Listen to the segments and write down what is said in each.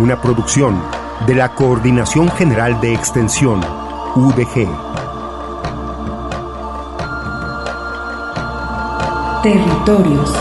Una producción de la Coordinación General de Extensión, UDG. Territorios.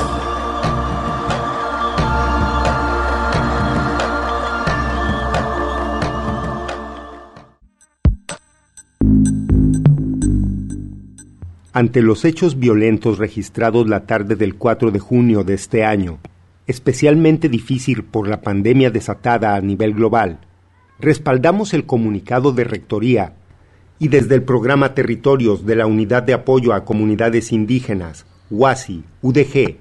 Ante los hechos violentos registrados la tarde del 4 de junio de este año, especialmente difícil por la pandemia desatada a nivel global, respaldamos el comunicado de Rectoría y desde el programa Territorios de la Unidad de Apoyo a Comunidades Indígenas, UASI, UDG,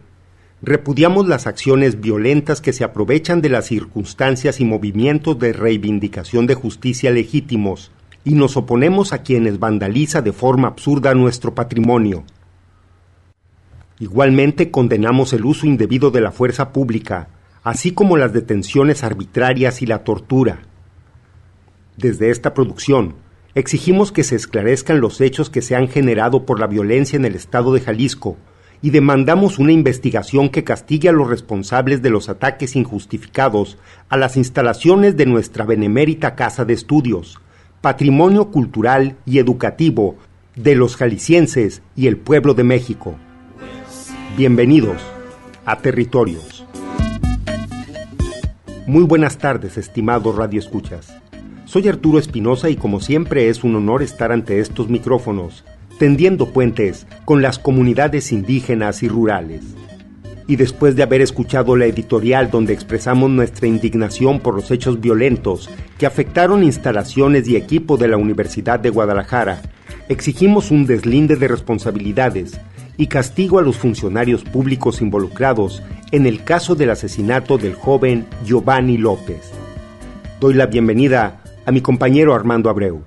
repudiamos las acciones violentas que se aprovechan de las circunstancias y movimientos de reivindicación de justicia legítimos y nos oponemos a quienes vandaliza de forma absurda nuestro patrimonio. Igualmente condenamos el uso indebido de la fuerza pública, así como las detenciones arbitrarias y la tortura. Desde esta producción, exigimos que se esclarezcan los hechos que se han generado por la violencia en el estado de Jalisco y demandamos una investigación que castigue a los responsables de los ataques injustificados a las instalaciones de nuestra benemérita Casa de Estudios, patrimonio cultural y educativo de los jaliscienses y el pueblo de México. Bienvenidos a Territorios. Muy buenas tardes, estimados radioescuchas. Soy Arturo Espinosa y como siempre es un honor estar ante estos micrófonos, tendiendo puentes con las comunidades indígenas y rurales. Y después de haber escuchado la editorial donde expresamos nuestra indignación por los hechos violentos que afectaron instalaciones y equipo de la Universidad de Guadalajara, exigimos un deslinde de responsabilidades y castigo a los funcionarios públicos involucrados en el caso del asesinato del joven Giovanni López. Doy la bienvenida a mi compañero Armando Abreu.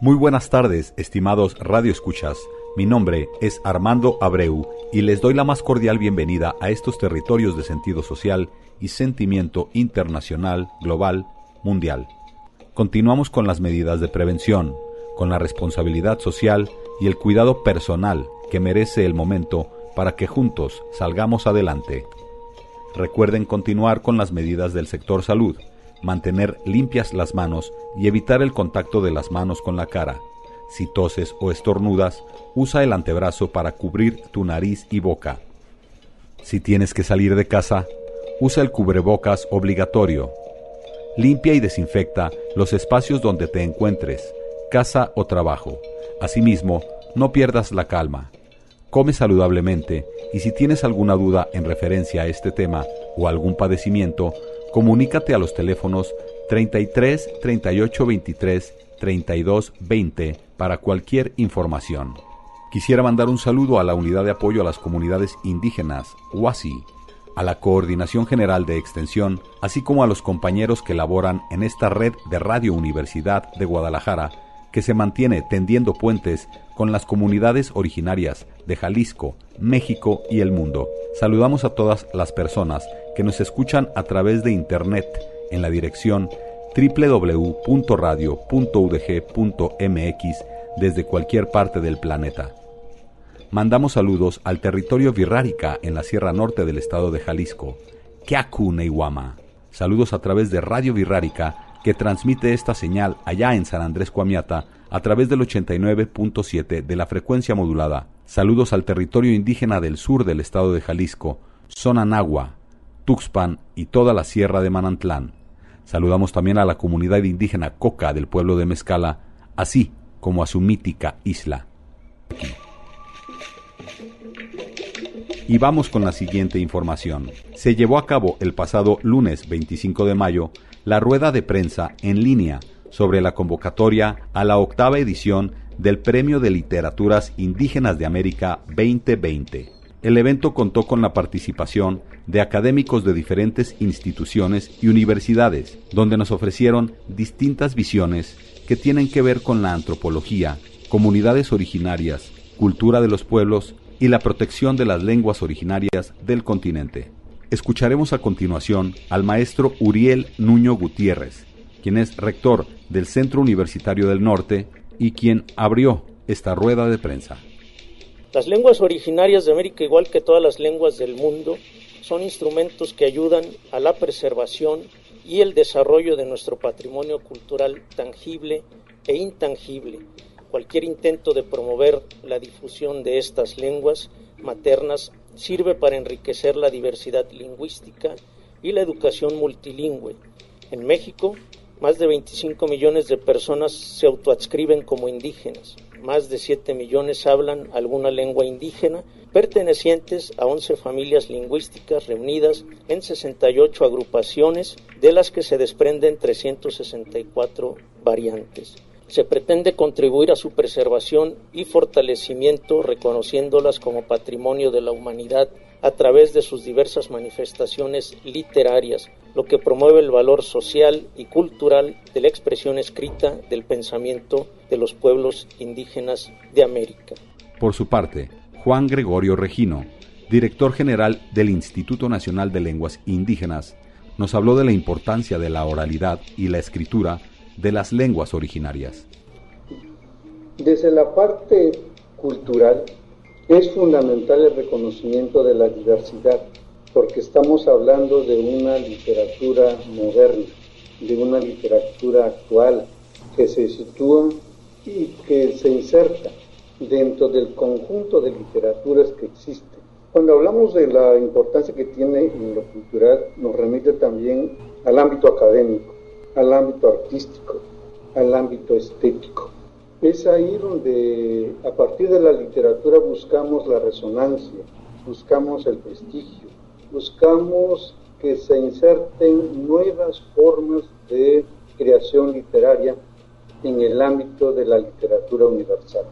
Muy buenas tardes, estimados radioescuchas. Mi nombre es Armando Abreu y les doy la más cordial bienvenida a estos territorios de sentido social y sentimiento internacional, global, mundial. Continuamos con las medidas de prevención, con la responsabilidad social y el cuidado personal que merece el momento para que juntos salgamos adelante. Recuerden continuar con las medidas del sector salud, mantener limpias las manos y evitar el contacto de las manos con la cara. Si toses o estornudas, usa el antebrazo para cubrir tu nariz y boca. Si tienes que salir de casa, usa el cubrebocas obligatorio. Limpia y desinfecta los espacios donde te encuentres, casa o trabajo. Asimismo, no pierdas la calma. Come saludablemente y si tienes alguna duda en referencia a este tema o algún padecimiento, comunícate a los teléfonos 33 38 23 32 20 para cualquier información. Quisiera mandar un saludo a la Unidad de Apoyo a las Comunidades Indígenas, UASI, a la Coordinación General de Extensión, así como a los compañeros que laboran en esta red de Radio Universidad de Guadalajara, que se mantiene tendiendo puentes con las comunidades originarias de Jalisco, México y el mundo. Saludamos a todas las personas que nos escuchan a través de Internet en la dirección www.radio.udg.mx desde cualquier parte del planeta. Mandamos saludos al territorio Virrárica en la Sierra Norte del estado de Jalisco, Keaku Neiwama. Saludos a través de Radio Virrárica que transmite esta señal allá en San Andrés Coamiata a través del 89.7 de la frecuencia modulada. Saludos al territorio indígena del sur del estado de Jalisco, Sonanagua, Tuxpan y toda la sierra de Manantlán. Saludamos también a la comunidad indígena Coca del pueblo de Mezcala, así como a su mítica isla. Y vamos con la siguiente información. Se llevó a cabo el pasado lunes 25 de mayo la rueda de prensa en línea sobre la convocatoria a la octava edición del Premio de Literaturas Indígenas de América 2020. El evento contó con la participación de académicos de diferentes instituciones y universidades, donde nos ofrecieron distintas visiones que tienen que ver con la antropología, comunidades originarias, cultura de los pueblos y la protección de las lenguas originarias del continente. Escucharemos a continuación al maestro Uriel Nuño Gutiérrez, quien es rector del Centro Universitario del Norte y quien abrió esta rueda de prensa. Las lenguas originarias de América, igual que todas las lenguas del mundo, son instrumentos que ayudan a la preservación y el desarrollo de nuestro patrimonio cultural tangible e intangible. Cualquier intento de promover la difusión de estas lenguas maternas sirve para enriquecer la diversidad lingüística y la educación multilingüe. En México, más de 25 millones de personas se autoadscriben como indígenas más de 7 millones hablan alguna lengua indígena, pertenecientes a 11 familias lingüísticas reunidas en 68 agrupaciones, de las que se desprenden 364 variantes. Se pretende contribuir a su preservación y fortalecimiento reconociéndolas como patrimonio de la humanidad a través de sus diversas manifestaciones literarias, lo que promueve el valor social y cultural de la expresión escrita del pensamiento de los pueblos indígenas de América. Por su parte, Juan Gregorio Regino, director general del Instituto Nacional de Lenguas Indígenas, nos habló de la importancia de la oralidad y la escritura de las lenguas originarias. Desde la parte cultural, es fundamental el reconocimiento de la diversidad, porque estamos hablando de una literatura moderna, de una literatura actual que se sitúa y que se inserta dentro del conjunto de literaturas que existen. Cuando hablamos de la importancia que tiene en lo cultural, nos remite también al ámbito académico, al ámbito artístico, al ámbito estético. Es ahí donde a partir de la literatura buscamos la resonancia, buscamos el prestigio, buscamos que se inserten nuevas formas de creación literaria en el ámbito de la literatura universal.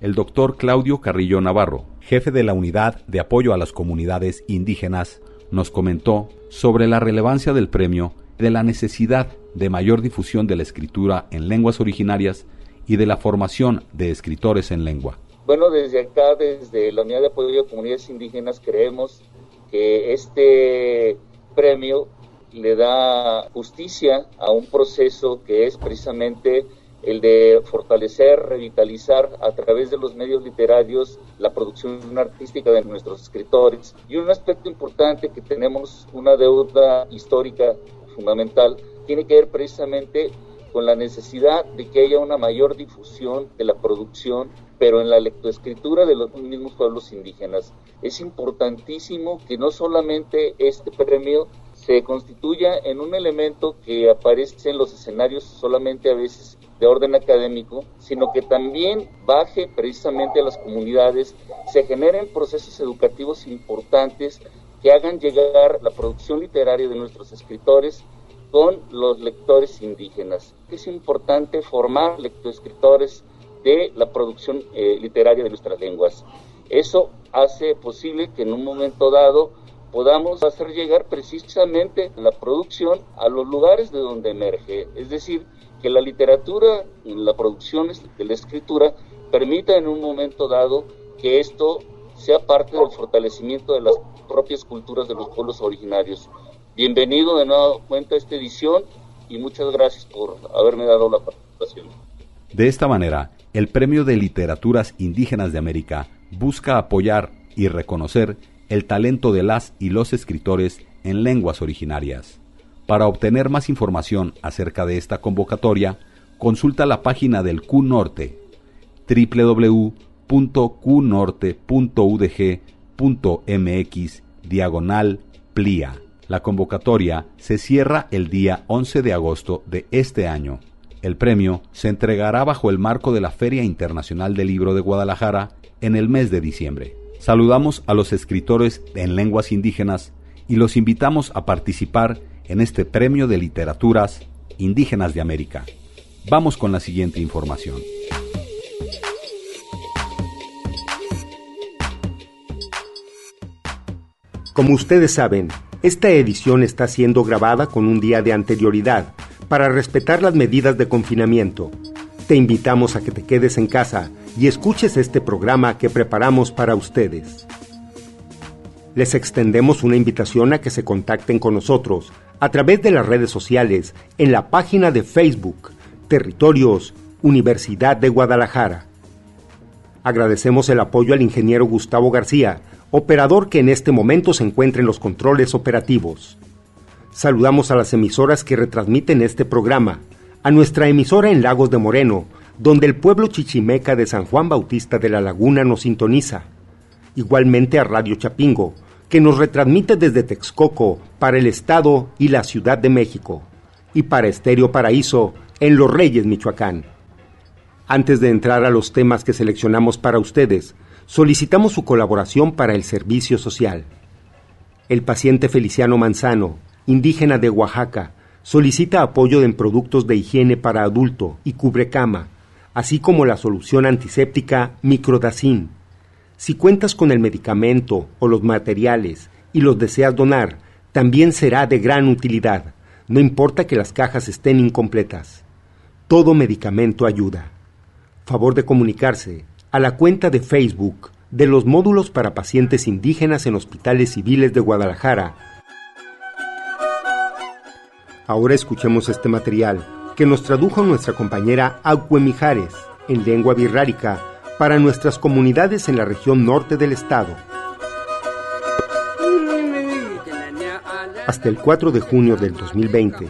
El doctor Claudio Carrillo Navarro, jefe de la Unidad de Apoyo a las Comunidades Indígenas, nos comentó sobre la relevancia del premio de la necesidad de mayor difusión de la escritura en lenguas originarias y de la formación de escritores en lengua. Bueno, desde acá, desde la Unidad de Apoyo a Comunidades Indígenas, creemos que este premio le da justicia a un proceso que es precisamente el de fortalecer, revitalizar a través de los medios literarios la producción artística de nuestros escritores. Y un aspecto importante que tenemos una deuda histórica fundamental tiene que ver precisamente con la necesidad de que haya una mayor difusión de la producción, pero en la lectoescritura de los mismos pueblos indígenas. Es importantísimo que no solamente este premio se constituya en un elemento que aparece en los escenarios solamente a veces de orden académico, sino que también baje precisamente a las comunidades, se generen procesos educativos importantes que hagan llegar la producción literaria de nuestros escritores con los lectores indígenas. Es importante formar lectoescritores de la producción eh, literaria de nuestras lenguas. Eso hace posible que en un momento dado podamos hacer llegar precisamente la producción a los lugares de donde emerge. Es decir, que la literatura, la producción de la escritura, permita en un momento dado que esto sea parte del fortalecimiento de las propias culturas de los pueblos originarios. Bienvenido de nuevo cuenta a esta edición y muchas gracias por haberme dado la participación. De esta manera, el Premio de Literaturas Indígenas de América busca apoyar y reconocer el talento de las y los escritores en lenguas originarias. Para obtener más información acerca de esta convocatoria, consulta la página del Q Norte www.qnorte.udg.mx diagonal PLIA. La convocatoria se cierra el día 11 de agosto de este año. El premio se entregará bajo el marco de la Feria Internacional del Libro de Guadalajara en el mes de diciembre. Saludamos a los escritores en lenguas indígenas y los invitamos a participar en este premio de literaturas indígenas de América. Vamos con la siguiente información. Como ustedes saben, esta edición está siendo grabada con un día de anterioridad para respetar las medidas de confinamiento. Te invitamos a que te quedes en casa y escuches este programa que preparamos para ustedes. Les extendemos una invitación a que se contacten con nosotros a través de las redes sociales en la página de Facebook Territorios Universidad de Guadalajara. Agradecemos el apoyo al ingeniero Gustavo García, operador que en este momento se encuentra en los controles operativos. Saludamos a las emisoras que retransmiten este programa, a nuestra emisora en Lagos de Moreno, donde el pueblo chichimeca de San Juan Bautista de la Laguna nos sintoniza. Igualmente a Radio Chapingo, que nos retransmite desde Texcoco para el Estado y la Ciudad de México, y para Estéreo Paraíso en Los Reyes, Michoacán. Antes de entrar a los temas que seleccionamos para ustedes, solicitamos su colaboración para el servicio social. El paciente Feliciano Manzano, indígena de Oaxaca, solicita apoyo en productos de higiene para adulto y cubrecama, así como la solución antiséptica Microdacin. Si cuentas con el medicamento o los materiales y los deseas donar, también será de gran utilidad, no importa que las cajas estén incompletas. Todo medicamento ayuda. Favor de comunicarse a la cuenta de Facebook de los módulos para pacientes indígenas en hospitales civiles de Guadalajara. Ahora escuchemos este material que nos tradujo nuestra compañera Agüe Mijares en lengua birrárica para nuestras comunidades en la región norte del estado. Hasta el 4 de junio del 2020,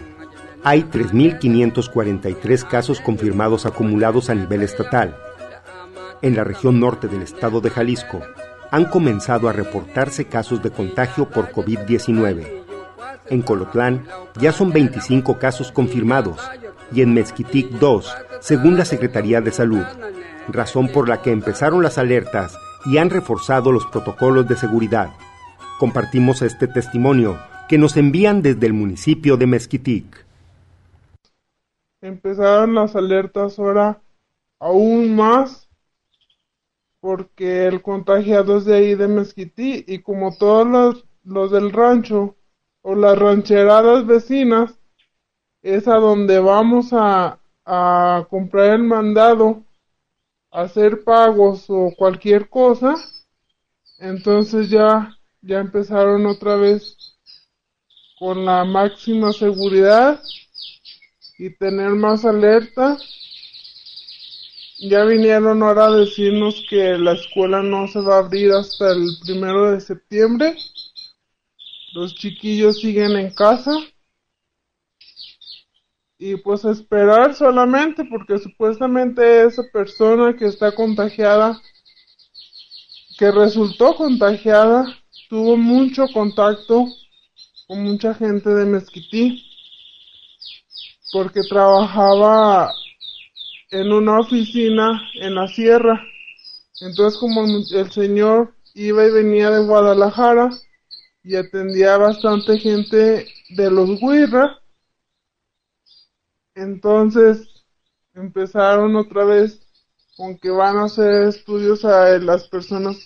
hay 3.543 casos confirmados acumulados a nivel estatal. En la región norte del estado de Jalisco, han comenzado a reportarse casos de contagio por COVID-19. En Colotlán ya son 25 casos confirmados y en Mezquitic 2, según la Secretaría de Salud, razón por la que empezaron las alertas y han reforzado los protocolos de seguridad. Compartimos este testimonio que nos envían desde el municipio de Mezquitic. Empezaron las alertas ahora aún más porque el contagiado es de ahí de Mezquití y como todos los, los del rancho o las rancheradas vecinas es a donde vamos a, a comprar el mandado, hacer pagos o cualquier cosa, entonces ya, ya empezaron otra vez con la máxima seguridad y tener más alerta. Ya vinieron ahora a decirnos que la escuela no se va a abrir hasta el primero de septiembre. Los chiquillos siguen en casa y pues esperar solamente porque supuestamente esa persona que está contagiada, que resultó contagiada, tuvo mucho contacto con mucha gente de Mezquití porque trabajaba en una oficina en la sierra. Entonces como el señor iba y venía de Guadalajara y atendía bastante gente de los Huirra, entonces empezaron otra vez con que van a hacer estudios a las personas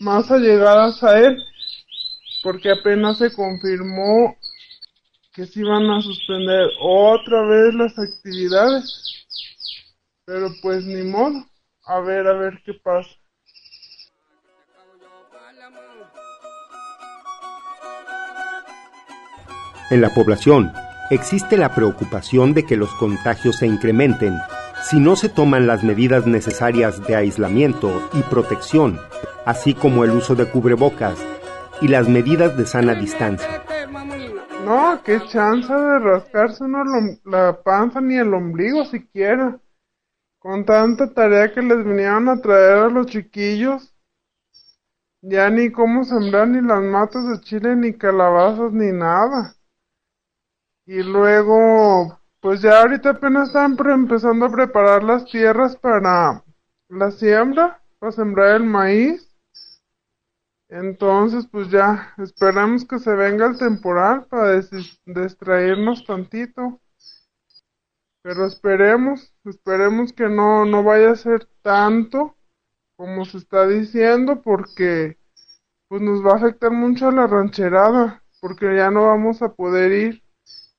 más allegadas a él, porque apenas se confirmó que se iban a suspender otra vez las actividades. Pero pues ni modo, a ver, a ver qué pasa. En la población existe la preocupación de que los contagios se incrementen si no se toman las medidas necesarias de aislamiento y protección, así como el uso de cubrebocas y las medidas de sana distancia. No, qué chance de rascarse uno la panza ni el ombligo siquiera. Con tanta tarea que les vinieron a traer a los chiquillos. ya ni cómo sembrar ni las matas de chile, ni calabazas, ni nada. Y luego, pues ya ahorita apenas están empezando a preparar las tierras para la siembra, para sembrar el maíz. Entonces, pues ya esperamos que se venga el temporal para distraernos tantito. Pero esperemos, esperemos que no, no vaya a ser tanto como se está diciendo, porque pues nos va a afectar mucho a la rancherada, porque ya no vamos a poder ir,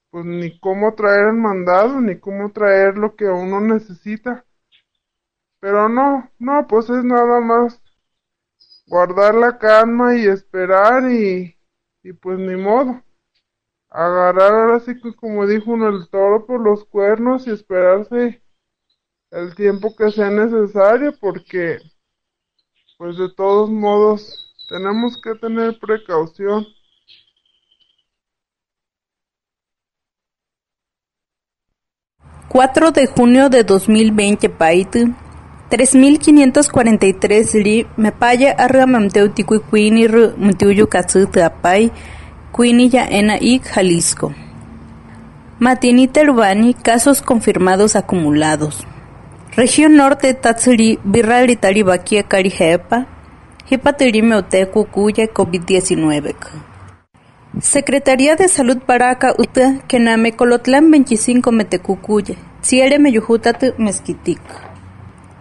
pues ni cómo traer el mandado, ni cómo traer lo que uno necesita. Pero no, no, pues es nada más guardar la calma y esperar y, y pues ni modo. Agarrar ahora sí que como dijo uno el toro por los cuernos y esperarse el tiempo que sea necesario porque pues de todos modos tenemos que tener precaución. ...4 de junio de 2020 pait... 3543 li mepaya arra mamteu tikuikuini ru mutiuyu katsutu apay Cuini ya ena y Jalisco. Matini Terubani, casos confirmados acumulados. Región Norte Tatsuri Birrali Taribakia Karijepa, Hipatiri Meute Kukuya COVID-19. Secretaría de Salud Baraka Uta Kename Colotlan 25 Metecucuya, Ciere Meyujutat Mezquitic.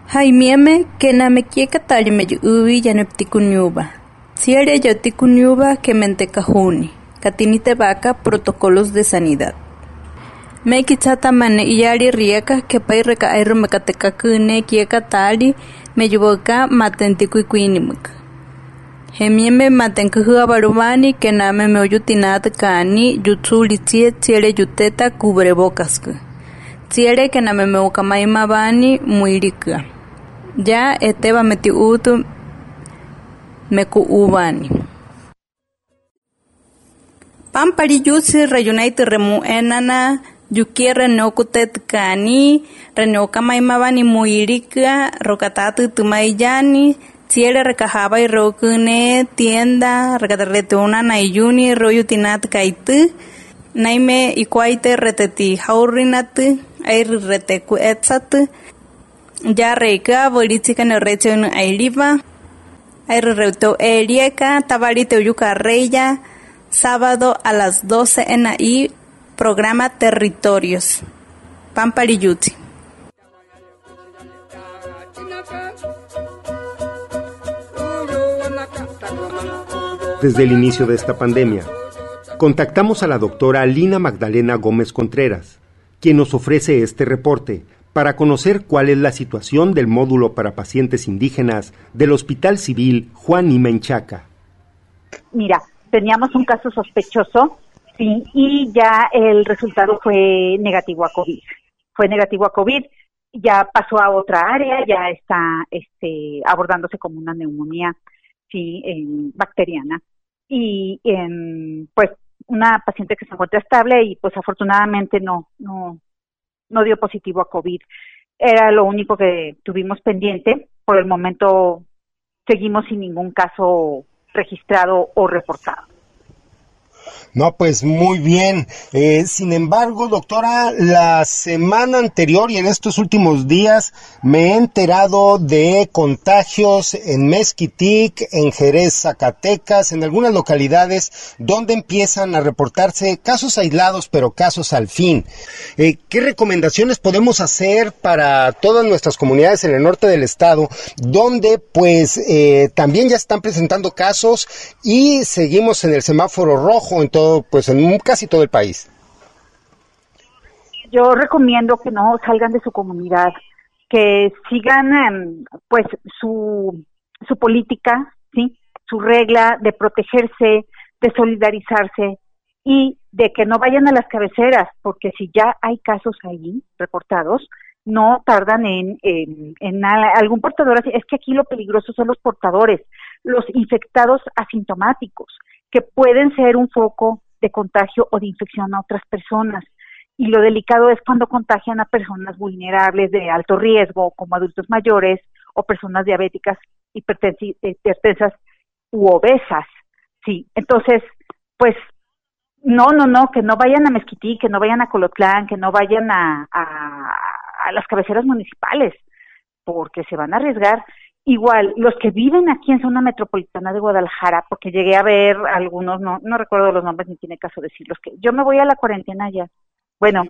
Jaimieme Kename Kieka Tari Meyubi Yaneptikunyuba, Ciere Yotikunyuba Kementecajuni, Catinite Vaca Protocolos de Sanidad. Mekichata mane iyari rieka airu mekateka kune kieka tali meyuboka matentikuikuinimuk. Hemieme matenkuhua barubani kename meoyutinat kani yutsuli tiere yuteta cubrebocasku. Tiere kename meokamaima bani muirika. Ya eteba meti utu mekuubani. Pampari yusi rayunaiti remu enana yuki reneukutet kani reneukamaimaban muirika rokatatu tumayani tiere rekajaba y rokune tienda rekaterretuna naiyuni royutinat kaitu naime ikuaite reteti haurinat air reteku etsat ya reika boritzika ne recheun airiva air reuteu erieka tabarite uyuka reya sábado a las 12 en ahí Programa Territorios. Pampariyuti. Desde el inicio de esta pandemia, contactamos a la doctora Lina Magdalena Gómez Contreras, quien nos ofrece este reporte para conocer cuál es la situación del módulo para pacientes indígenas del Hospital Civil Juan y Menchaca. Mira, teníamos un caso sospechoso Sí, y ya el resultado fue negativo a COVID. Fue negativo a COVID, ya pasó a otra área, ya está este, abordándose como una neumonía sí, bacteriana. Y pues una paciente que se encuentra estable y pues afortunadamente no, no, no dio positivo a COVID. Era lo único que tuvimos pendiente. Por el momento seguimos sin ningún caso registrado o reportado. No, pues muy bien. Eh, sin embargo, doctora, la semana anterior y en estos últimos días me he enterado de contagios en Mezquitic, en Jerez, Zacatecas, en algunas localidades donde empiezan a reportarse casos aislados, pero casos al fin. Eh, ¿Qué recomendaciones podemos hacer para todas nuestras comunidades en el norte del estado, donde pues eh, también ya están presentando casos y seguimos en el semáforo rojo en todo pues en casi todo el país. Yo recomiendo que no salgan de su comunidad, que sigan em, pues su, su política, ¿sí? su regla de protegerse, de solidarizarse y de que no vayan a las cabeceras, porque si ya hay casos ahí reportados, no tardan en, en, algún portador. Es que aquí lo peligroso son los portadores, los infectados asintomáticos que pueden ser un foco de contagio o de infección a otras personas. Y lo delicado es cuando contagian a personas vulnerables de alto riesgo, como adultos mayores o personas diabéticas hipertensas u obesas, sí. Entonces, pues, no, no, no, que no vayan a Mezquití, que no vayan a Colotlán, que no vayan a, a las cabeceras municipales, porque se van a arriesgar. Igual, los que viven aquí en zona metropolitana de Guadalajara, porque llegué a ver algunos, no, no recuerdo los nombres ni tiene caso decirlos, que yo me voy a la cuarentena ya. Bueno,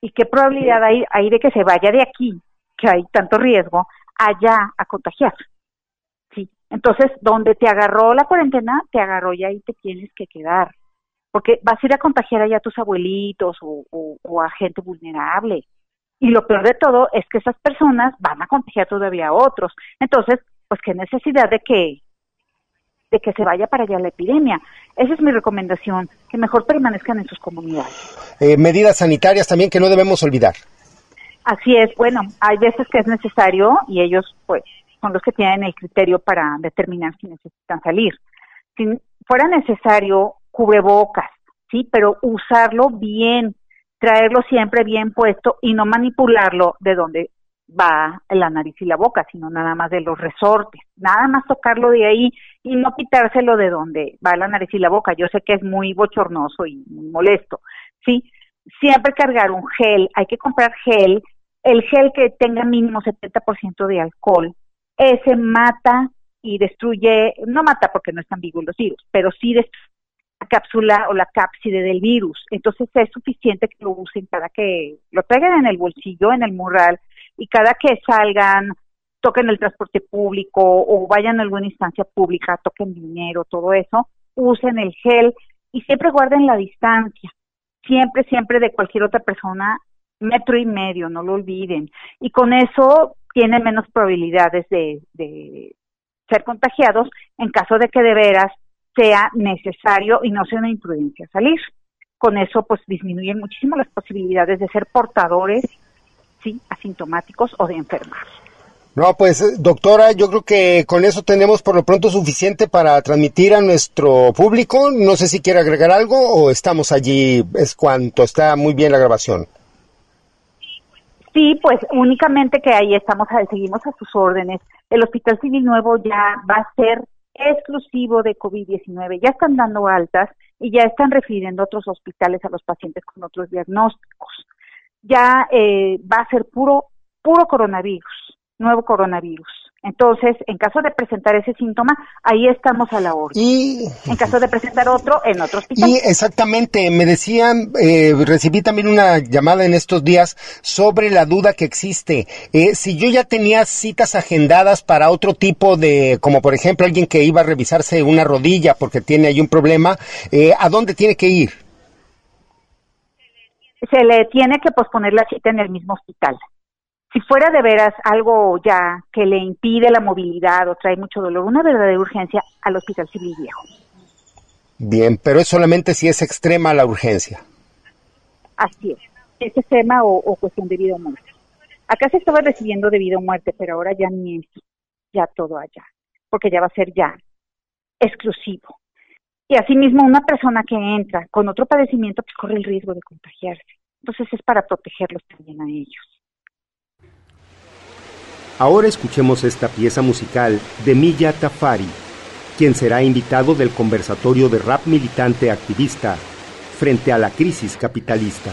¿y qué probabilidad hay, hay de que se vaya de aquí, que hay tanto riesgo, allá a contagiar? Sí, entonces, donde te agarró la cuarentena, te agarró y ahí te tienes que quedar, porque vas a ir a contagiar allá a tus abuelitos o, o, o a gente vulnerable. Y lo peor de todo es que esas personas van a contagiar todavía a otros. Entonces, pues qué necesidad de que de que se vaya para allá la epidemia. Esa es mi recomendación, que mejor permanezcan en sus comunidades. Eh, medidas sanitarias también que no debemos olvidar. Así es, bueno, hay veces que es necesario y ellos pues son los que tienen el criterio para determinar si necesitan salir. Si fuera necesario, cubrebocas, sí, pero usarlo bien, traerlo siempre bien puesto y no manipularlo de donde va la nariz y la boca, sino nada más de los resortes, nada más tocarlo de ahí y no quitárselo de donde va la nariz y la boca. Yo sé que es muy bochornoso y muy molesto, ¿sí? Siempre cargar un gel, hay que comprar gel, el gel que tenga mínimo 70% de alcohol, ese mata y destruye, no mata porque no están vivos los virus, pero sí destruye cápsula o la cápside del virus. Entonces es suficiente que lo usen cada que lo traigan en el bolsillo, en el mural, y cada que salgan, toquen el transporte público o vayan a alguna instancia pública, toquen dinero, todo eso, usen el gel y siempre guarden la distancia. Siempre, siempre de cualquier otra persona, metro y medio, no lo olviden. Y con eso tienen menos probabilidades de, de ser contagiados en caso de que de veras sea necesario y no sea una imprudencia salir. Con eso pues disminuyen muchísimo las posibilidades de ser portadores, sí, asintomáticos o de enfermar. No, pues doctora, yo creo que con eso tenemos por lo pronto suficiente para transmitir a nuestro público. No sé si quiere agregar algo o estamos allí, es cuanto, está muy bien la grabación. Sí, pues únicamente que ahí estamos, seguimos a sus órdenes. El Hospital Civil Nuevo ya va a ser exclusivo de COVID-19. Ya están dando altas y ya están refiriendo otros hospitales a los pacientes con otros diagnósticos. Ya eh, va a ser puro, puro coronavirus, nuevo coronavirus. Entonces, en caso de presentar ese síntoma, ahí estamos a la orden. Y en caso de presentar otro, en otro hospital. Y exactamente, me decían, eh, recibí también una llamada en estos días sobre la duda que existe. Eh, si yo ya tenía citas agendadas para otro tipo de, como por ejemplo alguien que iba a revisarse una rodilla porque tiene ahí un problema, eh, ¿a dónde tiene que ir? Se le tiene que posponer la cita en el mismo hospital si fuera de veras algo ya que le impide la movilidad o trae mucho dolor, una verdadera urgencia al Hospital Civil Viejo. Bien, pero es solamente si es extrema la urgencia. Así es, es extrema o, o cuestión de vida o muerte. Acá se estaba recibiendo de vida o muerte, pero ahora ya ni eso, ya todo allá, porque ya va a ser ya exclusivo. Y asimismo, una persona que entra con otro padecimiento, pues corre el riesgo de contagiarse. Entonces es para protegerlos también a ellos. Ahora escuchemos esta pieza musical de Milla Tafari, quien será invitado del conversatorio de rap militante activista frente a la crisis capitalista.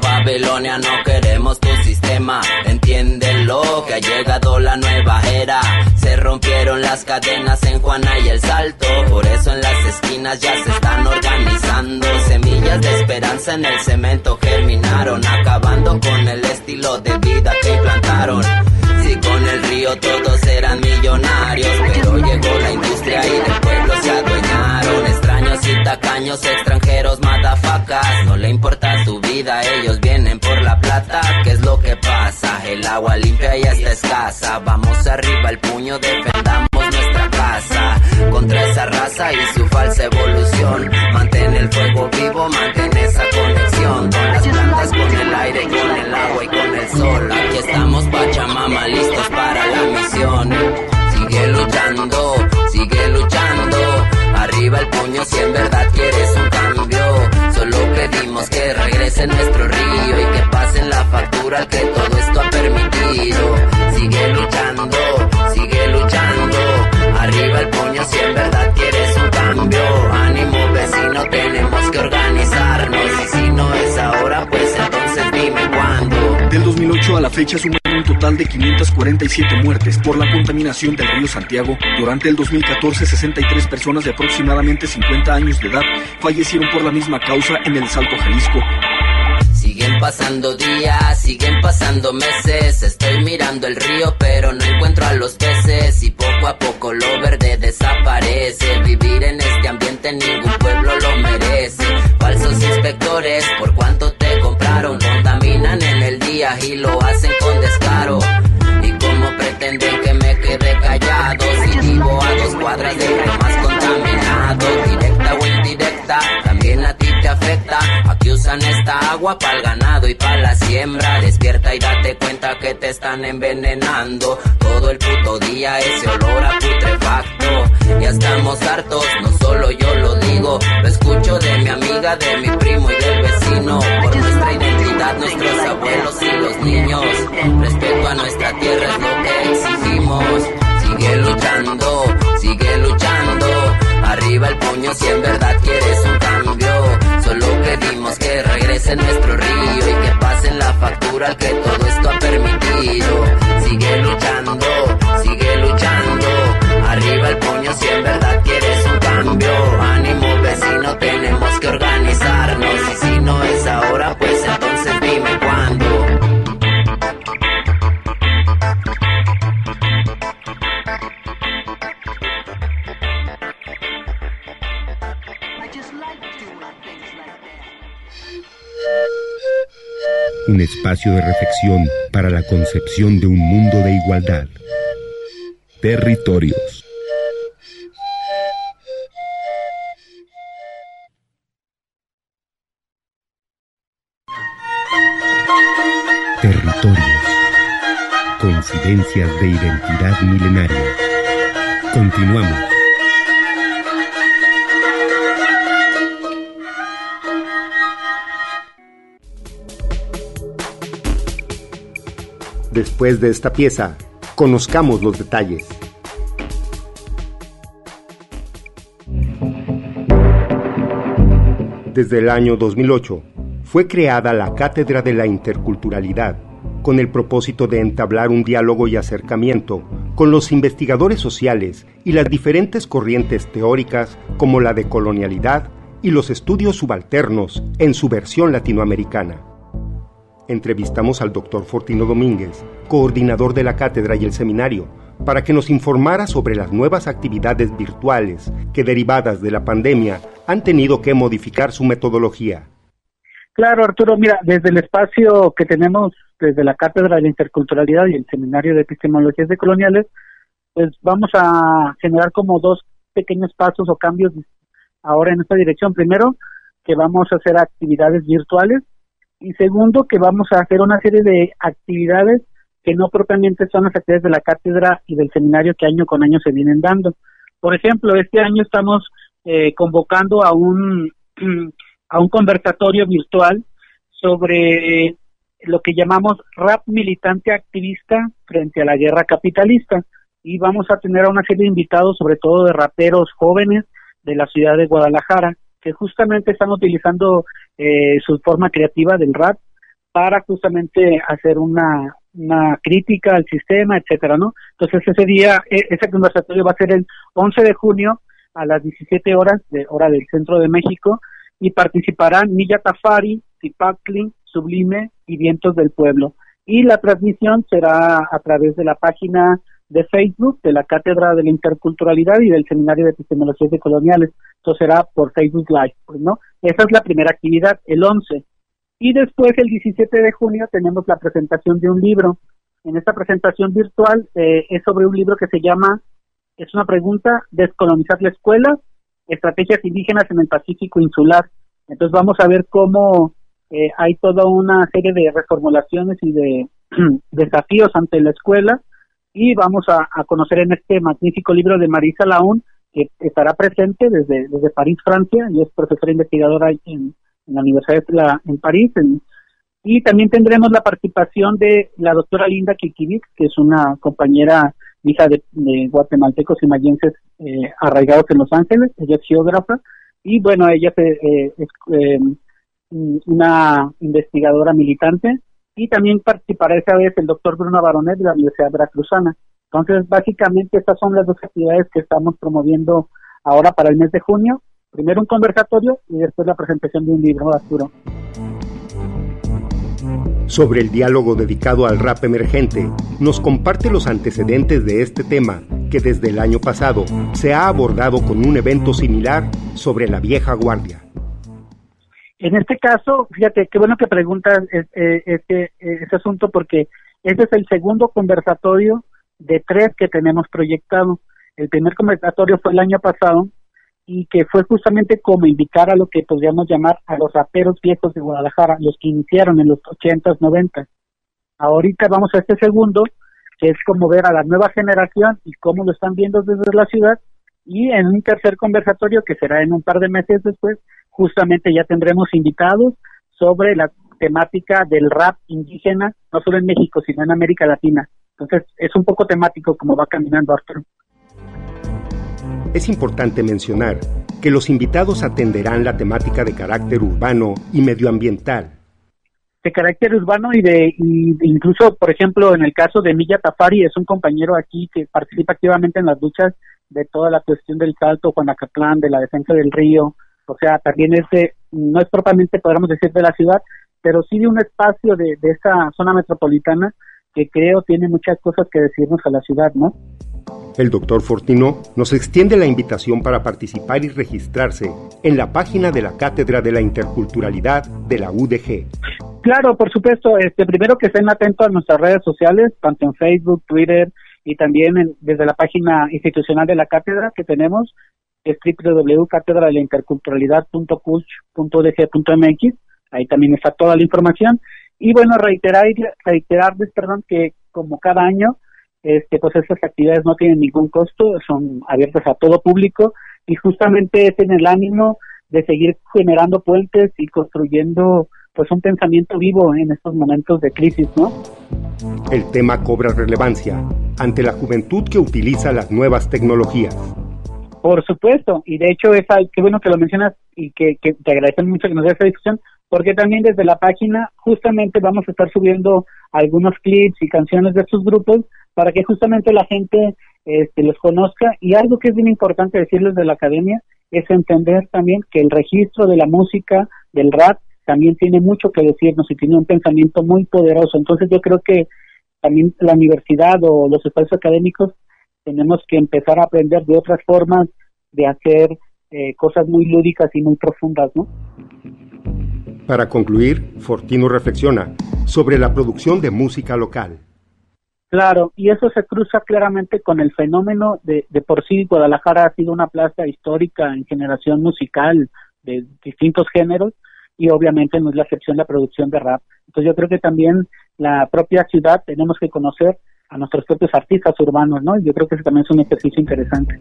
Babilonia, no queremos tu sistema. Entiéndelo, que ha llegado la nueva era. Se rompieron las cadenas en Juana y el Salto. Por eso en las esquinas ya se están organizando. Semillas de esperanza en el cemento germinaron. Acabando con el estilo de vida que implantaron. Si con el río todos eran millonarios, pero llegó la industria y del pueblo se adueñaron. Extraños y tacaños, extranjeros, matafacas. No le importa su vida, ellos vienen por la plata. ¿Qué es lo que pasa? El agua limpia ya está escasa. Vamos arriba el puño, defendamos nuestra casa. Contra esa raza y su falsa evolución. Mantén el fuego vivo, mantén esa conexión. Con las plantas, con el aire, con el agua y con el sol. Aquí estamos, Pachamama, listos para la misión. Sigue luchando, sigue luchando el puño si en verdad quieres un cambio. Solo pedimos que regrese nuestro río y que pasen la factura que todo esto ha permitido. Sigue luchando, sigue luchando. Arriba el puño si en verdad quieres un cambio. Ánimo vecino, tenemos que organizarnos. Y si no es ahora, pues entonces dime cuándo. Del 2008 a la fecha un total de 547 muertes por la contaminación del río Santiago. Durante el 2014, 63 personas de aproximadamente 50 años de edad fallecieron por la misma causa en el Salto Jalisco. Siguen pasando días, siguen pasando meses. Estoy mirando el río, pero no encuentro a los peces. Y poco a poco lo verde desaparece. Vivir en este ambiente ningún pueblo lo merece. Falsos inspectores, ¿por cuánto Contaminan en el día y lo hacen con descaro. ¿Y cómo pretenden que me quede callado? Si vivo a dos cuadras de lo más contaminado, directa o indirecta, te afecta. Aquí usan esta agua para el ganado y para la siembra. Despierta y date cuenta que te están envenenando. Todo el puto día ese olor a putrefacto. Ya estamos hartos, no solo yo lo digo. Lo escucho de mi amiga, de mi primo y del vecino. Por nuestra identidad, nuestros abuelos y los niños. Respeto a nuestra tierra es lo que exigimos. Sigue luchando, sigue luchando. Arriba el puño si en verdad quieres un. Solo pedimos que regrese nuestro río y que pasen la factura al que todo esto ha permitido. Sigue luchando, sigue luchando. Arriba el puño si en verdad quieres un cambio. Ánimo vecino, tenemos que organizarnos. Y si no es ahora, Un espacio de reflexión para la concepción de un mundo de igualdad. Territorios. Territorios. Coincidencias de identidad milenaria. Continuamos. Después de esta pieza, conozcamos los detalles. Desde el año 2008 fue creada la Cátedra de la Interculturalidad con el propósito de entablar un diálogo y acercamiento con los investigadores sociales y las diferentes corrientes teóricas como la de colonialidad y los estudios subalternos en su versión latinoamericana entrevistamos al doctor Fortino Domínguez, coordinador de la cátedra y el seminario, para que nos informara sobre las nuevas actividades virtuales que derivadas de la pandemia han tenido que modificar su metodología. Claro, Arturo, mira, desde el espacio que tenemos desde la Cátedra de la Interculturalidad y el Seminario de Epistemologías Decoloniales, pues vamos a generar como dos pequeños pasos o cambios ahora en esta dirección. Primero, que vamos a hacer actividades virtuales y segundo que vamos a hacer una serie de actividades que no propiamente son las actividades de la cátedra y del seminario que año con año se vienen dando. Por ejemplo, este año estamos eh, convocando a un a un conversatorio virtual sobre lo que llamamos rap militante activista frente a la guerra capitalista y vamos a tener a una serie de invitados, sobre todo de raperos jóvenes de la ciudad de Guadalajara, que justamente están utilizando eh, su forma creativa del rap para justamente hacer una, una crítica al sistema, etcétera, ¿no? Entonces ese día, e- ese conversatorio va a ser el 11 de junio a las 17 horas de hora del centro de México y participarán Milla Tafari, Zipacli, Sublime y Vientos del Pueblo. Y la transmisión será a través de la página de Facebook de la Cátedra de la Interculturalidad y del Seminario de Epistemologías de Entonces será por Facebook Live, pues, ¿no? Esa es la primera actividad, el 11. Y después, el 17 de junio, tenemos la presentación de un libro. En esta presentación virtual eh, es sobre un libro que se llama, es una pregunta, Descolonizar la escuela, estrategias indígenas en el Pacífico Insular. Entonces vamos a ver cómo eh, hay toda una serie de reformulaciones y de desafíos ante la escuela y vamos a, a conocer en este magnífico libro de Marisa Laún que estará presente desde, desde París, Francia, y es profesora investigadora en, en la Universidad de la, en París. y también tendremos la participación de la doctora Linda Kikivic, que es una compañera hija de, de guatemaltecos y mayenses eh, arraigados en Los Ángeles. Ella es geógrafa y bueno, ella se, eh, es eh, una investigadora militante y también participará esa vez el doctor Bruno Baronet de la Universidad Veracruzana. Entonces, básicamente estas son las dos actividades que estamos promoviendo ahora para el mes de junio. Primero un conversatorio y después la presentación de un libro, Arturo. Sobre el diálogo dedicado al rap emergente, nos comparte los antecedentes de este tema que desde el año pasado se ha abordado con un evento similar sobre la vieja guardia. En este caso, fíjate, qué bueno que preguntas eh, eh, este, eh, este asunto porque este es el segundo conversatorio de tres que tenemos proyectado. El primer conversatorio fue el año pasado y que fue justamente como invitar a lo que podríamos llamar a los raperos viejos de Guadalajara, los que iniciaron en los 80s, 90 Ahorita vamos a este segundo, que es como ver a la nueva generación y cómo lo están viendo desde la ciudad. Y en un tercer conversatorio, que será en un par de meses después, justamente ya tendremos invitados sobre la temática del rap indígena, no solo en México, sino en América Latina. Entonces, es un poco temático como va caminando Arturo. Es importante mencionar que los invitados atenderán la temática de carácter urbano y medioambiental. de carácter urbano y de y incluso por ejemplo en el caso de Milla Tafari es un compañero aquí que participa activamente en las luchas de toda la cuestión del salto Juanacatlán de la defensa del río o sea también es de, no es propiamente podríamos decir de la ciudad pero sí de un espacio de, de esta zona metropolitana que creo tiene muchas cosas que decirnos a la ciudad no El doctor Fortino nos extiende la invitación para participar y registrarse en la página de la Cátedra de la Interculturalidad de la UDG. Claro, por supuesto. Este, primero que estén atentos a nuestras redes sociales, tanto en Facebook, Twitter y también en- desde la página institucional de la cátedra que tenemos, es www.catedradeleinterculturalidad.culch.udg.mx. Ahí también está toda la información. Y bueno, reiterar, reiterarles, perdón, que como cada año, este, pues estas actividades no tienen ningún costo, son abiertas a todo público y justamente es en el ánimo de seguir generando puentes y construyendo pues un pensamiento vivo en estos momentos de crisis, ¿no? El tema cobra relevancia ante la juventud que utiliza las nuevas tecnologías. Por supuesto, y de hecho es qué bueno que lo mencionas y que, que te agradecen mucho que nos des esta discusión, porque también desde la página justamente vamos a estar subiendo algunos clips y canciones de estos grupos para que justamente la gente este, los conozca y algo que es bien importante decirles de la academia es entender también que el registro de la música, del rap, también tiene mucho que decirnos y tiene un pensamiento muy poderoso. Entonces yo creo que también la universidad o los espacios académicos tenemos que empezar a aprender de otras formas de hacer eh, cosas muy lúdicas y muy profundas, ¿no? Para concluir, Fortino reflexiona sobre la producción de música local. Claro, y eso se cruza claramente con el fenómeno de, de por sí Guadalajara ha sido una plaza histórica en generación musical de distintos géneros y obviamente no es la excepción la producción de rap. Entonces yo creo que también la propia ciudad tenemos que conocer a nuestros propios artistas urbanos, ¿no? Yo creo que ese también es un ejercicio interesante.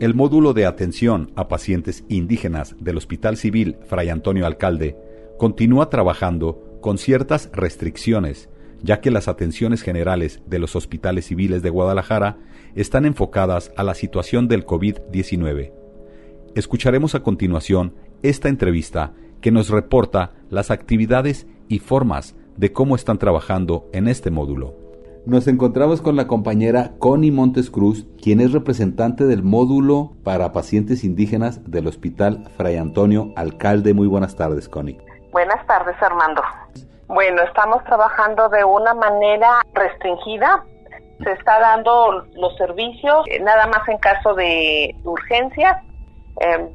El módulo de atención a pacientes indígenas del Hospital Civil Fray Antonio Alcalde continúa trabajando con ciertas restricciones, ya que las atenciones generales de los hospitales civiles de Guadalajara están enfocadas a la situación del COVID-19. Escucharemos a continuación esta entrevista que nos reporta las actividades y formas de cómo están trabajando en este módulo. Nos encontramos con la compañera Connie Montes Cruz, quien es representante del módulo para pacientes indígenas del Hospital Fray Antonio Alcalde. Muy buenas tardes, Connie. Buenas tardes, Armando. Bueno, estamos trabajando de una manera restringida. Se está dando los servicios eh, nada más en caso de urgencias eh,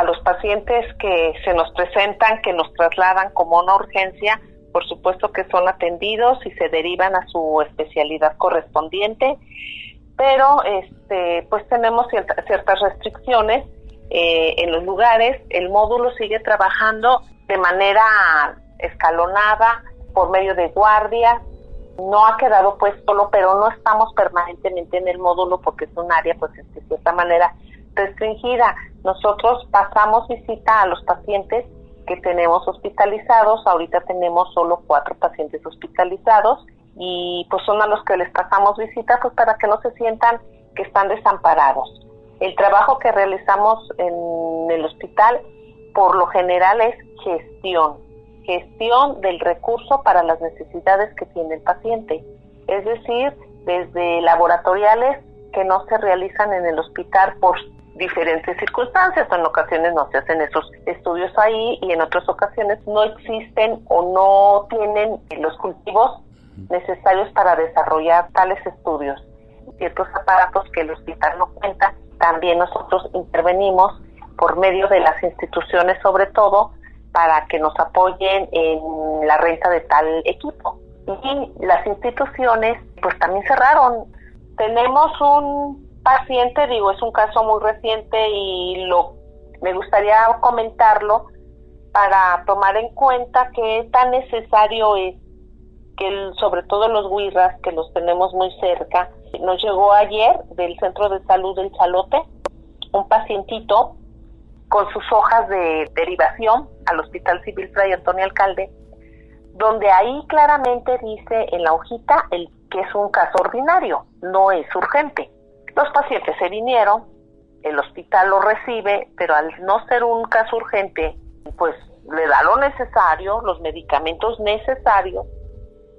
a los pacientes que se nos presentan, que nos trasladan como una urgencia. Por supuesto que son atendidos y se derivan a su especialidad correspondiente, pero este, pues tenemos cierta, ciertas restricciones eh, en los lugares. El módulo sigue trabajando de manera escalonada por medio de guardias. no ha quedado pues solo, pero no estamos permanentemente en el módulo porque es un área pues de cierta manera restringida. Nosotros pasamos visita a los pacientes que tenemos hospitalizados, ahorita tenemos solo cuatro pacientes hospitalizados y pues son a los que les pasamos visita pues para que no se sientan que están desamparados. El trabajo que realizamos en el hospital por lo general es gestión, gestión del recurso para las necesidades que tiene el paciente, es decir, desde laboratoriales que no se realizan en el hospital por diferentes circunstancias. En ocasiones no se hacen esos estudios ahí y en otras ocasiones no existen o no tienen los cultivos necesarios para desarrollar tales estudios. Ciertos aparatos que el hospital no cuenta, también nosotros intervenimos por medio de las instituciones sobre todo para que nos apoyen en la renta de tal equipo. Y las instituciones pues también cerraron. Tenemos un paciente, digo, es un caso muy reciente y lo me gustaría comentarlo para tomar en cuenta que tan necesario es que sobre todo los huirras que los tenemos muy cerca, nos llegó ayer del Centro de Salud del Chalote un pacientito con sus hojas de derivación al Hospital Civil Fray Antonio Alcalde, donde ahí claramente dice en la hojita el que es un caso ordinario, no es urgente. Los pacientes se vinieron, el hospital lo recibe, pero al no ser un caso urgente, pues le da lo necesario, los medicamentos necesarios,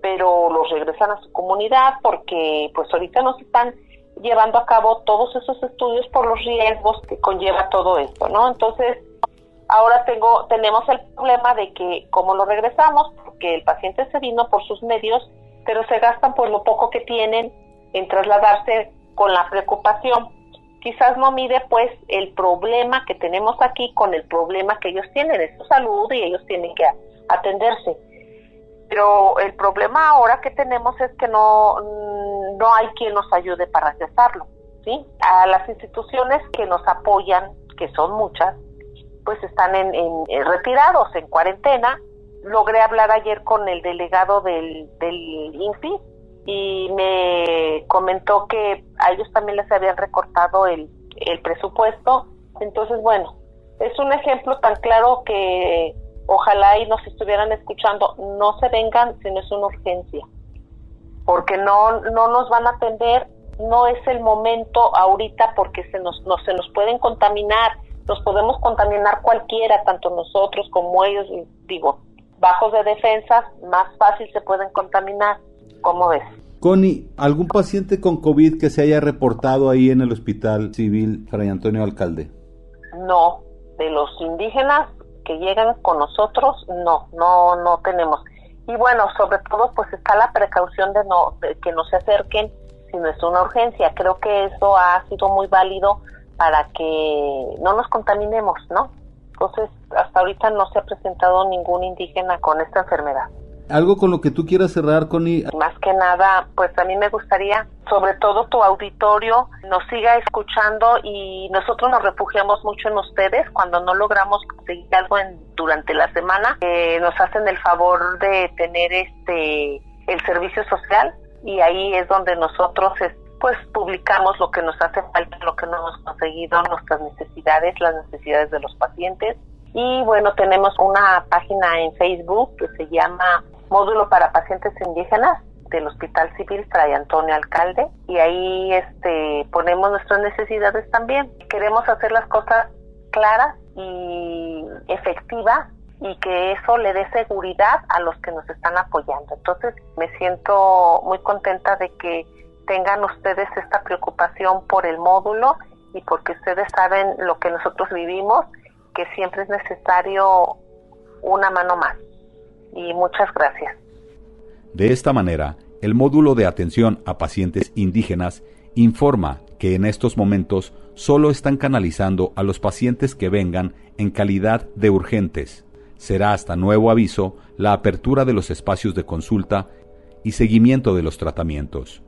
pero los regresan a su comunidad porque pues ahorita no se están llevando a cabo todos esos estudios por los riesgos que conlleva todo esto, ¿no? Entonces, ahora tengo tenemos el problema de que como lo regresamos, porque el paciente se vino por sus medios, pero se gastan por lo poco que tienen en trasladarse con la preocupación. Quizás no mide pues el problema que tenemos aquí con el problema que ellos tienen, es su salud y ellos tienen que atenderse. Pero el problema ahora que tenemos es que no, no hay quien nos ayude para cesarlo, ¿sí? A las instituciones que nos apoyan, que son muchas, pues están en, en, retirados, en cuarentena. Logré hablar ayer con el delegado del, del INPI y me comentó que a ellos también les habían recortado el, el presupuesto. Entonces, bueno, es un ejemplo tan claro que ojalá y nos estuvieran escuchando, no se vengan si no es una urgencia, porque no, no nos van a atender, no es el momento ahorita porque se nos, no, se nos pueden contaminar, nos podemos contaminar cualquiera, tanto nosotros como ellos, digo, bajos de defensas, más fácil se pueden contaminar. ¿Cómo ves? Connie, ¿algún paciente con COVID que se haya reportado ahí en el Hospital Civil Fray Antonio Alcalde? No, de los indígenas que llegan con nosotros, no, no, no tenemos. Y bueno, sobre todo pues está la precaución de, no, de que no se acerquen si no es una urgencia. Creo que eso ha sido muy válido para que no nos contaminemos, ¿no? Entonces, hasta ahorita no se ha presentado ningún indígena con esta enfermedad. ¿Algo con lo que tú quieras cerrar, Connie? Más que nada, pues a mí me gustaría, sobre todo tu auditorio, nos siga escuchando y nosotros nos refugiamos mucho en ustedes cuando no logramos conseguir algo en, durante la semana. Eh, nos hacen el favor de tener este el servicio social y ahí es donde nosotros pues publicamos lo que nos hace falta, lo que no hemos conseguido, nuestras necesidades, las necesidades de los pacientes. Y bueno, tenemos una página en Facebook que se llama módulo para pacientes indígenas del Hospital Civil Fray Antonio Alcalde y ahí este ponemos nuestras necesidades también. Queremos hacer las cosas claras y efectivas y que eso le dé seguridad a los que nos están apoyando. Entonces me siento muy contenta de que tengan ustedes esta preocupación por el módulo y porque ustedes saben lo que nosotros vivimos, que siempre es necesario una mano más y muchas gracias. De esta manera, el módulo de atención a pacientes indígenas informa que en estos momentos solo están canalizando a los pacientes que vengan en calidad de urgentes. Será hasta nuevo aviso la apertura de los espacios de consulta y seguimiento de los tratamientos.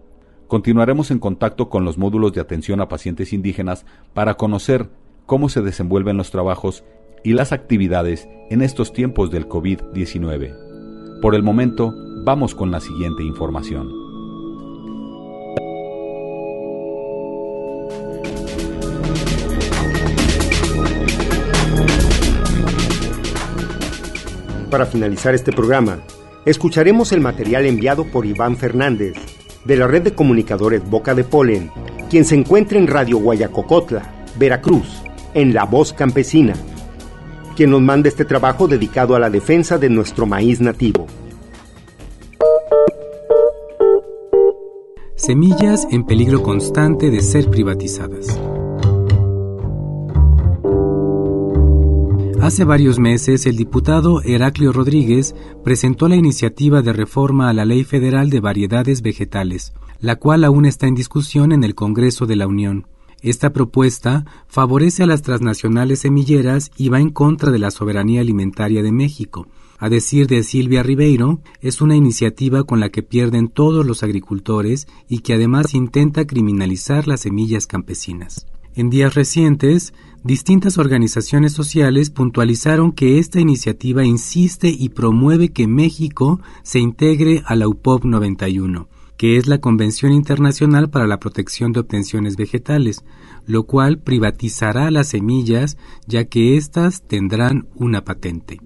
Continuaremos en contacto con los módulos de atención a pacientes indígenas para conocer cómo se desenvuelven los trabajos y las actividades en estos tiempos del COVID-19. Por el momento, Vamos con la siguiente información. Para finalizar este programa, escucharemos el material enviado por Iván Fernández, de la red de comunicadores Boca de Polen, quien se encuentra en Radio Guayacocotla, Veracruz, en La Voz Campesina, quien nos manda este trabajo dedicado a la defensa de nuestro maíz nativo. Semillas en peligro constante de ser privatizadas. Hace varios meses, el diputado Heraclio Rodríguez presentó la iniciativa de reforma a la Ley Federal de Variedades Vegetales, la cual aún está en discusión en el Congreso de la Unión. Esta propuesta favorece a las transnacionales semilleras y va en contra de la soberanía alimentaria de México. A decir de Silvia Ribeiro, es una iniciativa con la que pierden todos los agricultores y que además intenta criminalizar las semillas campesinas. En días recientes, distintas organizaciones sociales puntualizaron que esta iniciativa insiste y promueve que México se integre a la UPOP 91, que es la Convención Internacional para la Protección de Obtenciones Vegetales, lo cual privatizará las semillas ya que éstas tendrán una patente.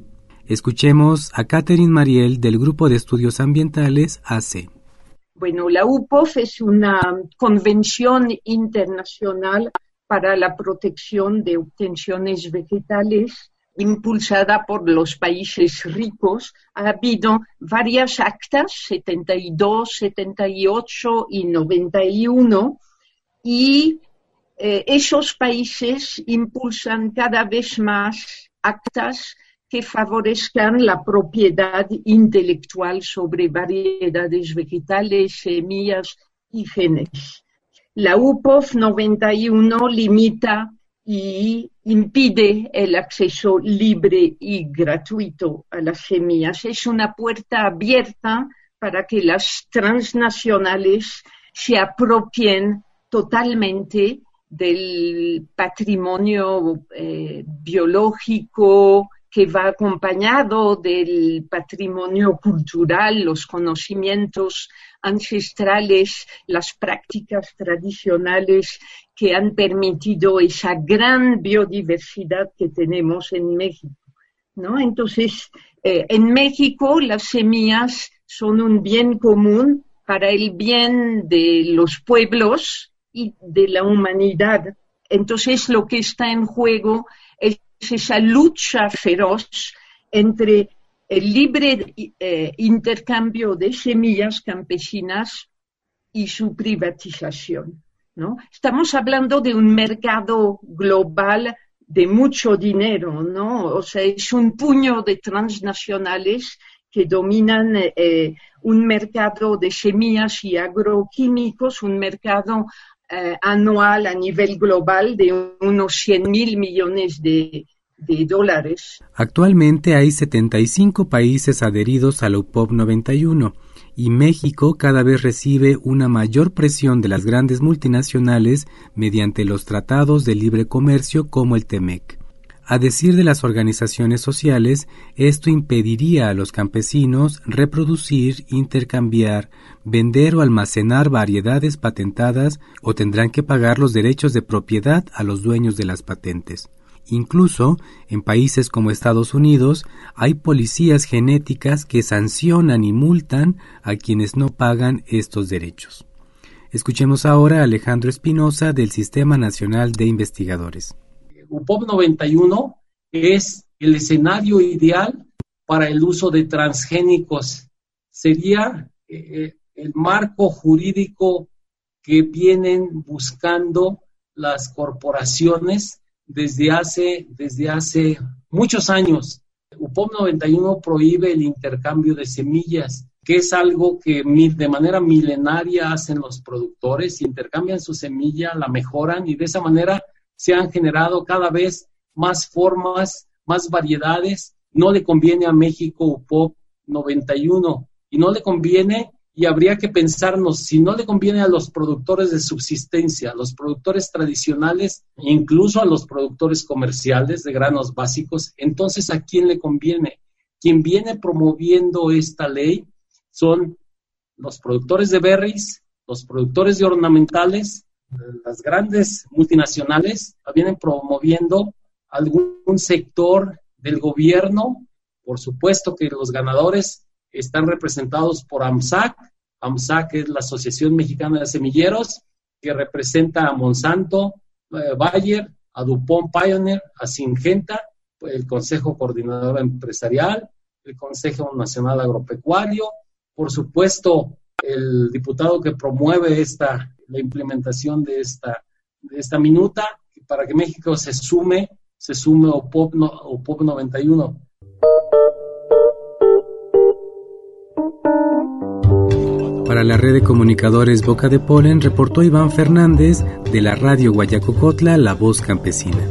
Escuchemos a Catherine Mariel del Grupo de Estudios Ambientales AC. Bueno, la UPOF es una convención internacional para la protección de obtenciones vegetales impulsada por los países ricos. Ha habido varias actas, 72, 78 y 91, y eh, esos países impulsan cada vez más actas que favorezcan la propiedad intelectual sobre variedades vegetales, semillas y genes. La UPOF 91 limita y impide el acceso libre y gratuito a las semillas. Es una puerta abierta para que las transnacionales se apropien totalmente del patrimonio eh, biológico, que va acompañado del patrimonio cultural, los conocimientos ancestrales, las prácticas tradicionales que han permitido esa gran biodiversidad que tenemos en México. ¿no? Entonces, eh, en México las semillas son un bien común para el bien de los pueblos y de la humanidad. Entonces, lo que está en juego es esa lucha feroz entre el libre eh, intercambio de semillas campesinas y su privatización. ¿no? Estamos hablando de un mercado global de mucho dinero, ¿no? O sea, es un puño de transnacionales que dominan eh, un mercado de semillas y agroquímicos, un mercado eh, anual a nivel global de unos 100 mil millones de, de dólares. Actualmente hay 75 países adheridos a la UPOP 91 y México cada vez recibe una mayor presión de las grandes multinacionales mediante los tratados de libre comercio como el TEMEC. A decir de las organizaciones sociales, esto impediría a los campesinos reproducir, intercambiar, vender o almacenar variedades patentadas o tendrán que pagar los derechos de propiedad a los dueños de las patentes. Incluso en países como Estados Unidos hay policías genéticas que sancionan y multan a quienes no pagan estos derechos. Escuchemos ahora a Alejandro Espinosa del Sistema Nacional de Investigadores. UPOP 91 es el escenario ideal para el uso de transgénicos. Sería eh, el marco jurídico que vienen buscando las corporaciones desde hace, desde hace muchos años. UPOP 91 prohíbe el intercambio de semillas, que es algo que de manera milenaria hacen los productores, intercambian su semilla, la mejoran y de esa manera se han generado cada vez más formas, más variedades. No le conviene a México UPOP 91 y no le conviene y habría que pensarnos si no le conviene a los productores de subsistencia, a los productores tradicionales, incluso a los productores comerciales de granos básicos, entonces a quién le conviene. Quien viene promoviendo esta ley son los productores de berries, los productores de ornamentales, las grandes multinacionales vienen promoviendo algún sector del gobierno. Por supuesto que los ganadores están representados por AMSAC. AMSAC es la Asociación Mexicana de Semilleros, que representa a Monsanto, eh, Bayer, a Dupont Pioneer, a Singenta, el Consejo Coordinador Empresarial, el Consejo Nacional Agropecuario, por supuesto, el diputado que promueve esta, la implementación de esta, de esta minuta, para que México se sume, se sume OPOP, no, OPOP 91. Para la red de comunicadores Boca de Polen reportó Iván Fernández de la radio Guayacocotla La Voz Campesina.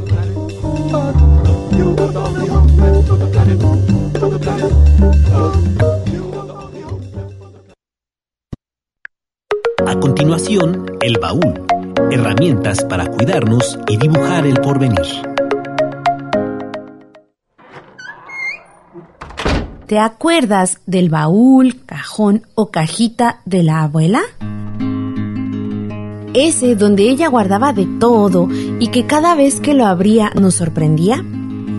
El baúl, herramientas para cuidarnos y dibujar el porvenir. ¿Te acuerdas del baúl, cajón o cajita de la abuela? Ese donde ella guardaba de todo y que cada vez que lo abría nos sorprendía.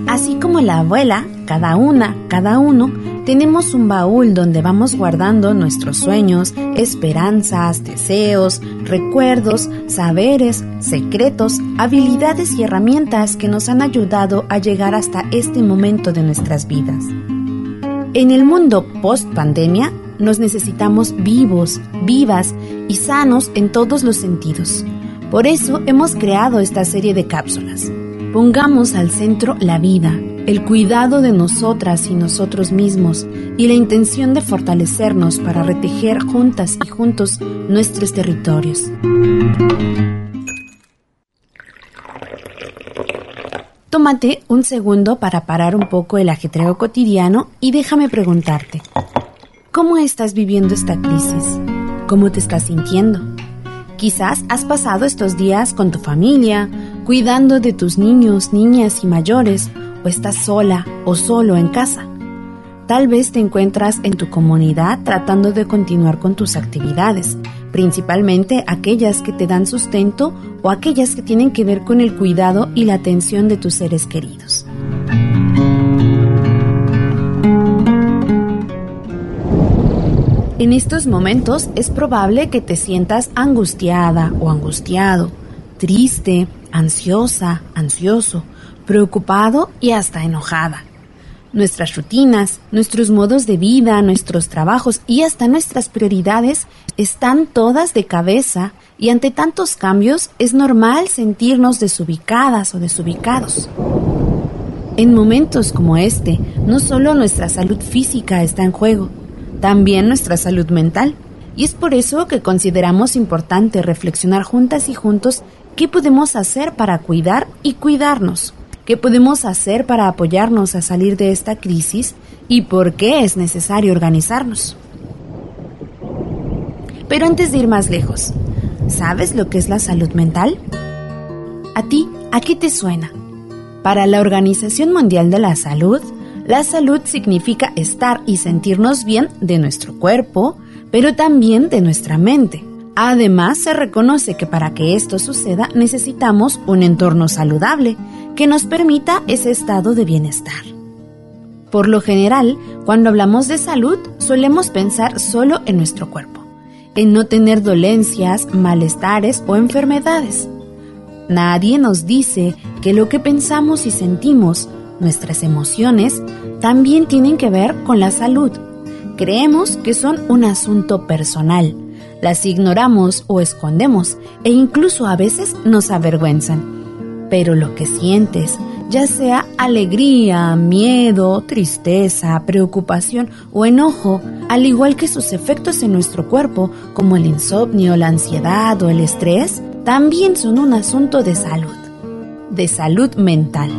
Así como la abuela, cada una, cada uno, tenemos un baúl donde vamos guardando nuestros sueños, esperanzas, deseos, recuerdos, saberes, secretos, habilidades y herramientas que nos han ayudado a llegar hasta este momento de nuestras vidas. En el mundo post-pandemia, nos necesitamos vivos, vivas y sanos en todos los sentidos. Por eso hemos creado esta serie de cápsulas. Pongamos al centro la vida, el cuidado de nosotras y nosotros mismos y la intención de fortalecernos para retejer juntas y juntos nuestros territorios. Tómate un segundo para parar un poco el ajetreo cotidiano y déjame preguntarte, ¿cómo estás viviendo esta crisis? ¿Cómo te estás sintiendo? Quizás has pasado estos días con tu familia, cuidando de tus niños, niñas y mayores, o estás sola o solo en casa. Tal vez te encuentras en tu comunidad tratando de continuar con tus actividades, principalmente aquellas que te dan sustento o aquellas que tienen que ver con el cuidado y la atención de tus seres queridos. En estos momentos es probable que te sientas angustiada o angustiado, triste, ansiosa, ansioso, preocupado y hasta enojada. Nuestras rutinas, nuestros modos de vida, nuestros trabajos y hasta nuestras prioridades están todas de cabeza y ante tantos cambios es normal sentirnos desubicadas o desubicados. En momentos como este, no solo nuestra salud física está en juego, también nuestra salud mental. Y es por eso que consideramos importante reflexionar juntas y juntos qué podemos hacer para cuidar y cuidarnos. ¿Qué podemos hacer para apoyarnos a salir de esta crisis y por qué es necesario organizarnos? Pero antes de ir más lejos, ¿sabes lo que es la salud mental? ¿A ti, a qué te suena? Para la Organización Mundial de la Salud, la salud significa estar y sentirnos bien de nuestro cuerpo, pero también de nuestra mente. Además, se reconoce que para que esto suceda necesitamos un entorno saludable que nos permita ese estado de bienestar. Por lo general, cuando hablamos de salud, solemos pensar solo en nuestro cuerpo, en no tener dolencias, malestares o enfermedades. Nadie nos dice que lo que pensamos y sentimos, nuestras emociones, también tienen que ver con la salud. Creemos que son un asunto personal, las ignoramos o escondemos e incluso a veces nos avergüenzan. Pero lo que sientes, ya sea alegría, miedo, tristeza, preocupación o enojo, al igual que sus efectos en nuestro cuerpo, como el insomnio, la ansiedad o el estrés, también son un asunto de salud, de salud mental.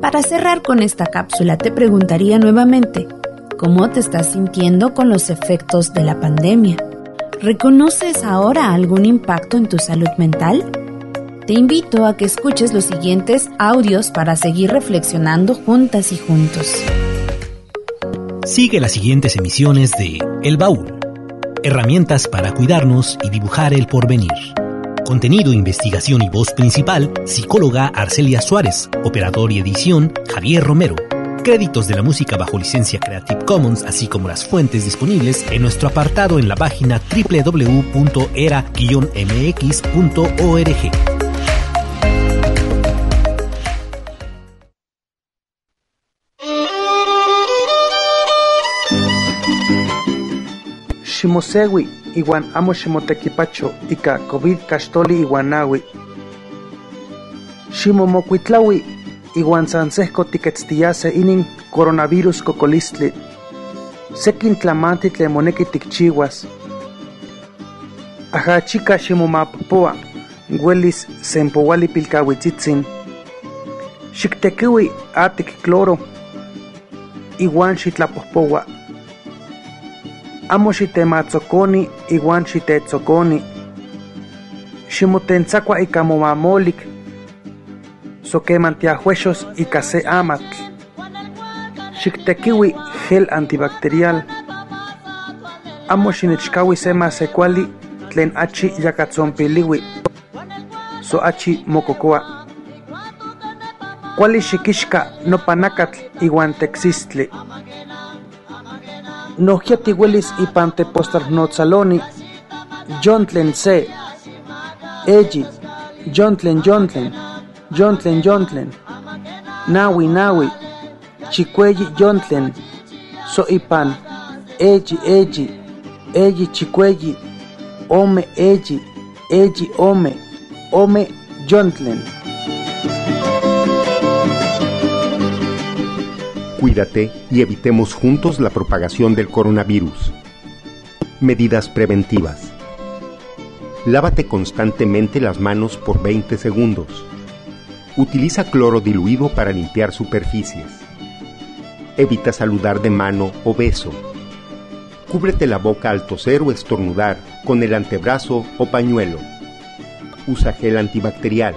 Para cerrar con esta cápsula te preguntaría nuevamente, ¿cómo te estás sintiendo con los efectos de la pandemia? ¿Reconoces ahora algún impacto en tu salud mental? Te invito a que escuches los siguientes audios para seguir reflexionando juntas y juntos. Sigue las siguientes emisiones de El Baúl. Herramientas para cuidarnos y dibujar el porvenir. Contenido, investigación y voz principal, psicóloga Arcelia Suárez, operador y edición Javier Romero. Créditos de la música bajo licencia Creative Commons, así como las fuentes disponibles en nuestro apartado en la página www.era-mx.org. Ximosewi iwan amo ximotekipacho ika COVID kaxtoli iwan nawi. Ximomokuitlawi iwan san sehko tiketstiase inin coronavirus kokolistli. Sekin tlamanti tlen moneki tikchiuas. Ajachika ximomapopoa welis sempowali pilkawitzitsin. Xiktekiwi atik cloro iwan xitlapohpowa amo xitematzokoni iwan xitetsokoni. Ximotentsakua ika sokeman tiahuexos ika se amatl. Xiktekiwi gel antibacterial. Amo xinichkawi se masekuali tlen achi yakatzonpiliwi. So achi mokokoa. Kuali xikixka nopanakatl iwan teksistli nohkia tiuelis ipan tepostalnotzaloni yontlen se, eyi, yontlen yontlen, yontlen yontlen, nawi nawi, chikueyi yontlen, so ipan, eyi eyi, eyi chikueyi, ome eyi, eyi ome, ome yontlen. Cuídate y evitemos juntos la propagación del coronavirus. Medidas preventivas. Lávate constantemente las manos por 20 segundos. Utiliza cloro diluido para limpiar superficies. Evita saludar de mano o beso. Cúbrete la boca al toser o estornudar con el antebrazo o pañuelo. Usa gel antibacterial.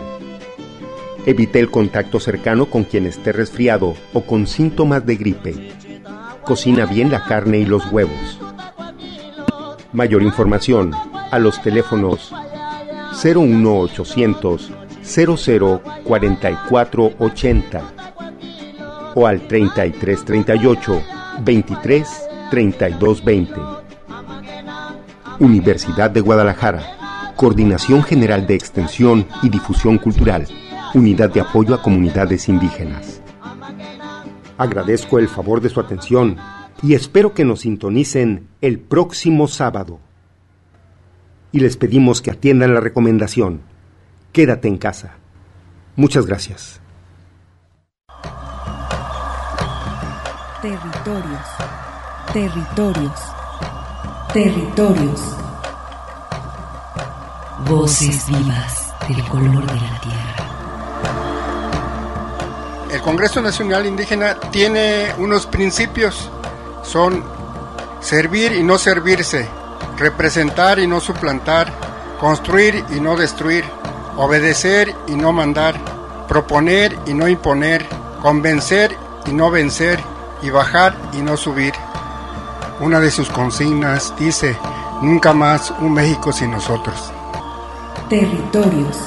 Evite el contacto cercano con quien esté resfriado o con síntomas de gripe. Cocina bien la carne y los huevos. Mayor información a los teléfonos 01800 004480 o al 3338 23 32 20. Universidad de Guadalajara. Coordinación General de Extensión y Difusión Cultural. Unidad de Apoyo a Comunidades Indígenas. Agradezco el favor de su atención y espero que nos sintonicen el próximo sábado. Y les pedimos que atiendan la recomendación. Quédate en casa. Muchas gracias. Territorios. Territorios. Territorios. Voces vivas del color de la tierra. El Congreso Nacional Indígena tiene unos principios. Son servir y no servirse, representar y no suplantar, construir y no destruir, obedecer y no mandar, proponer y no imponer, convencer y no vencer, y bajar y no subir. Una de sus consignas dice, nunca más un México sin nosotros. Territorios.